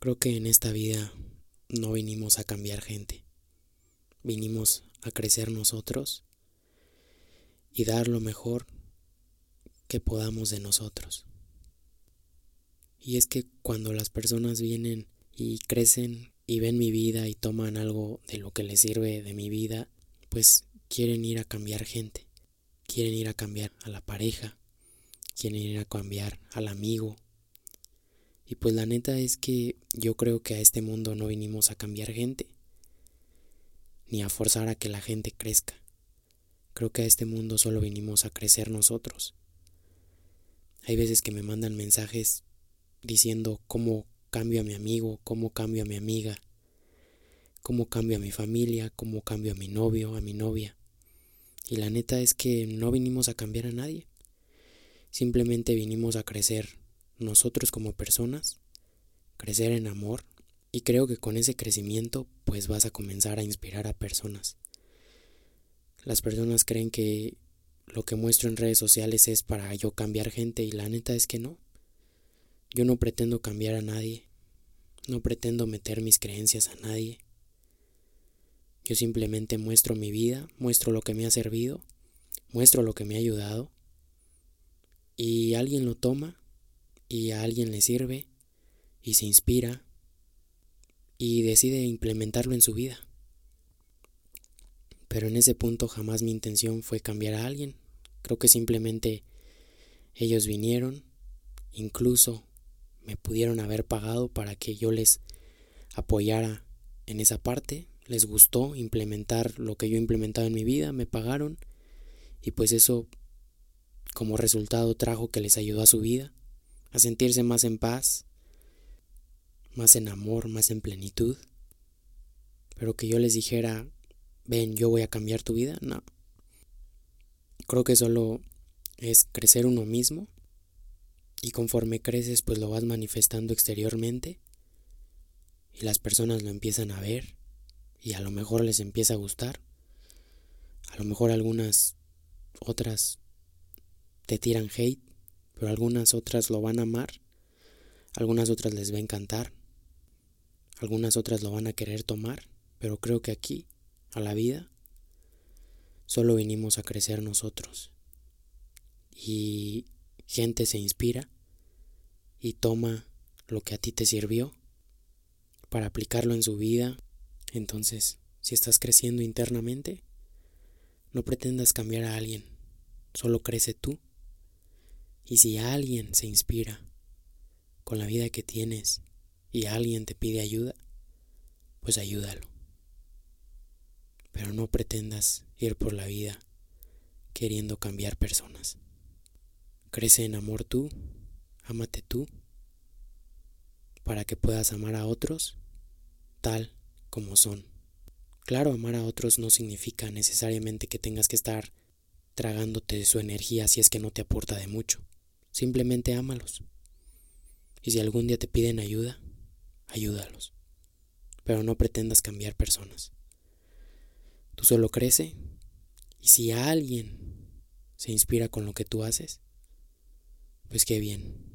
Creo que en esta vida no vinimos a cambiar gente, vinimos a crecer nosotros y dar lo mejor que podamos de nosotros. Y es que cuando las personas vienen y crecen y ven mi vida y toman algo de lo que les sirve de mi vida, pues quieren ir a cambiar gente, quieren ir a cambiar a la pareja, quieren ir a cambiar al amigo. Y pues la neta es que yo creo que a este mundo no vinimos a cambiar gente, ni a forzar a que la gente crezca. Creo que a este mundo solo vinimos a crecer nosotros. Hay veces que me mandan mensajes diciendo cómo cambio a mi amigo, cómo cambio a mi amiga, cómo cambio a mi familia, cómo cambio a mi novio, a mi novia. Y la neta es que no vinimos a cambiar a nadie. Simplemente vinimos a crecer nosotros como personas, crecer en amor y creo que con ese crecimiento pues vas a comenzar a inspirar a personas. Las personas creen que lo que muestro en redes sociales es para yo cambiar gente y la neta es que no. Yo no pretendo cambiar a nadie, no pretendo meter mis creencias a nadie. Yo simplemente muestro mi vida, muestro lo que me ha servido, muestro lo que me ha ayudado y alguien lo toma y a alguien le sirve y se inspira y decide implementarlo en su vida. Pero en ese punto jamás mi intención fue cambiar a alguien. Creo que simplemente ellos vinieron, incluso me pudieron haber pagado para que yo les apoyara en esa parte. Les gustó implementar lo que yo implementaba en mi vida, me pagaron y pues eso como resultado trajo que les ayudó a su vida, a sentirse más en paz, más en amor, más en plenitud. Pero que yo les dijera, ven, yo voy a cambiar tu vida, no. Creo que solo es crecer uno mismo y conforme creces pues lo vas manifestando exteriormente y las personas lo empiezan a ver y a lo mejor les empieza a gustar. A lo mejor algunas otras te tiran hate, pero algunas otras lo van a amar, algunas otras les va a encantar, algunas otras lo van a querer tomar, pero creo que aquí, a la vida, solo vinimos a crecer nosotros. Y gente se inspira y toma lo que a ti te sirvió para aplicarlo en su vida. Entonces, si estás creciendo internamente, no pretendas cambiar a alguien, solo crece tú. Y si alguien se inspira con la vida que tienes y alguien te pide ayuda, pues ayúdalo. Pero no pretendas ir por la vida queriendo cambiar personas. Crece en amor tú, ámate tú, para que puedas amar a otros tal como son. Claro, amar a otros no significa necesariamente que tengas que estar tragándote su energía si es que no te aporta de mucho. Simplemente ámalos. Y si algún día te piden ayuda, ayúdalos. Pero no pretendas cambiar personas. Tú solo crece y si alguien se inspira con lo que tú haces, pues qué bien.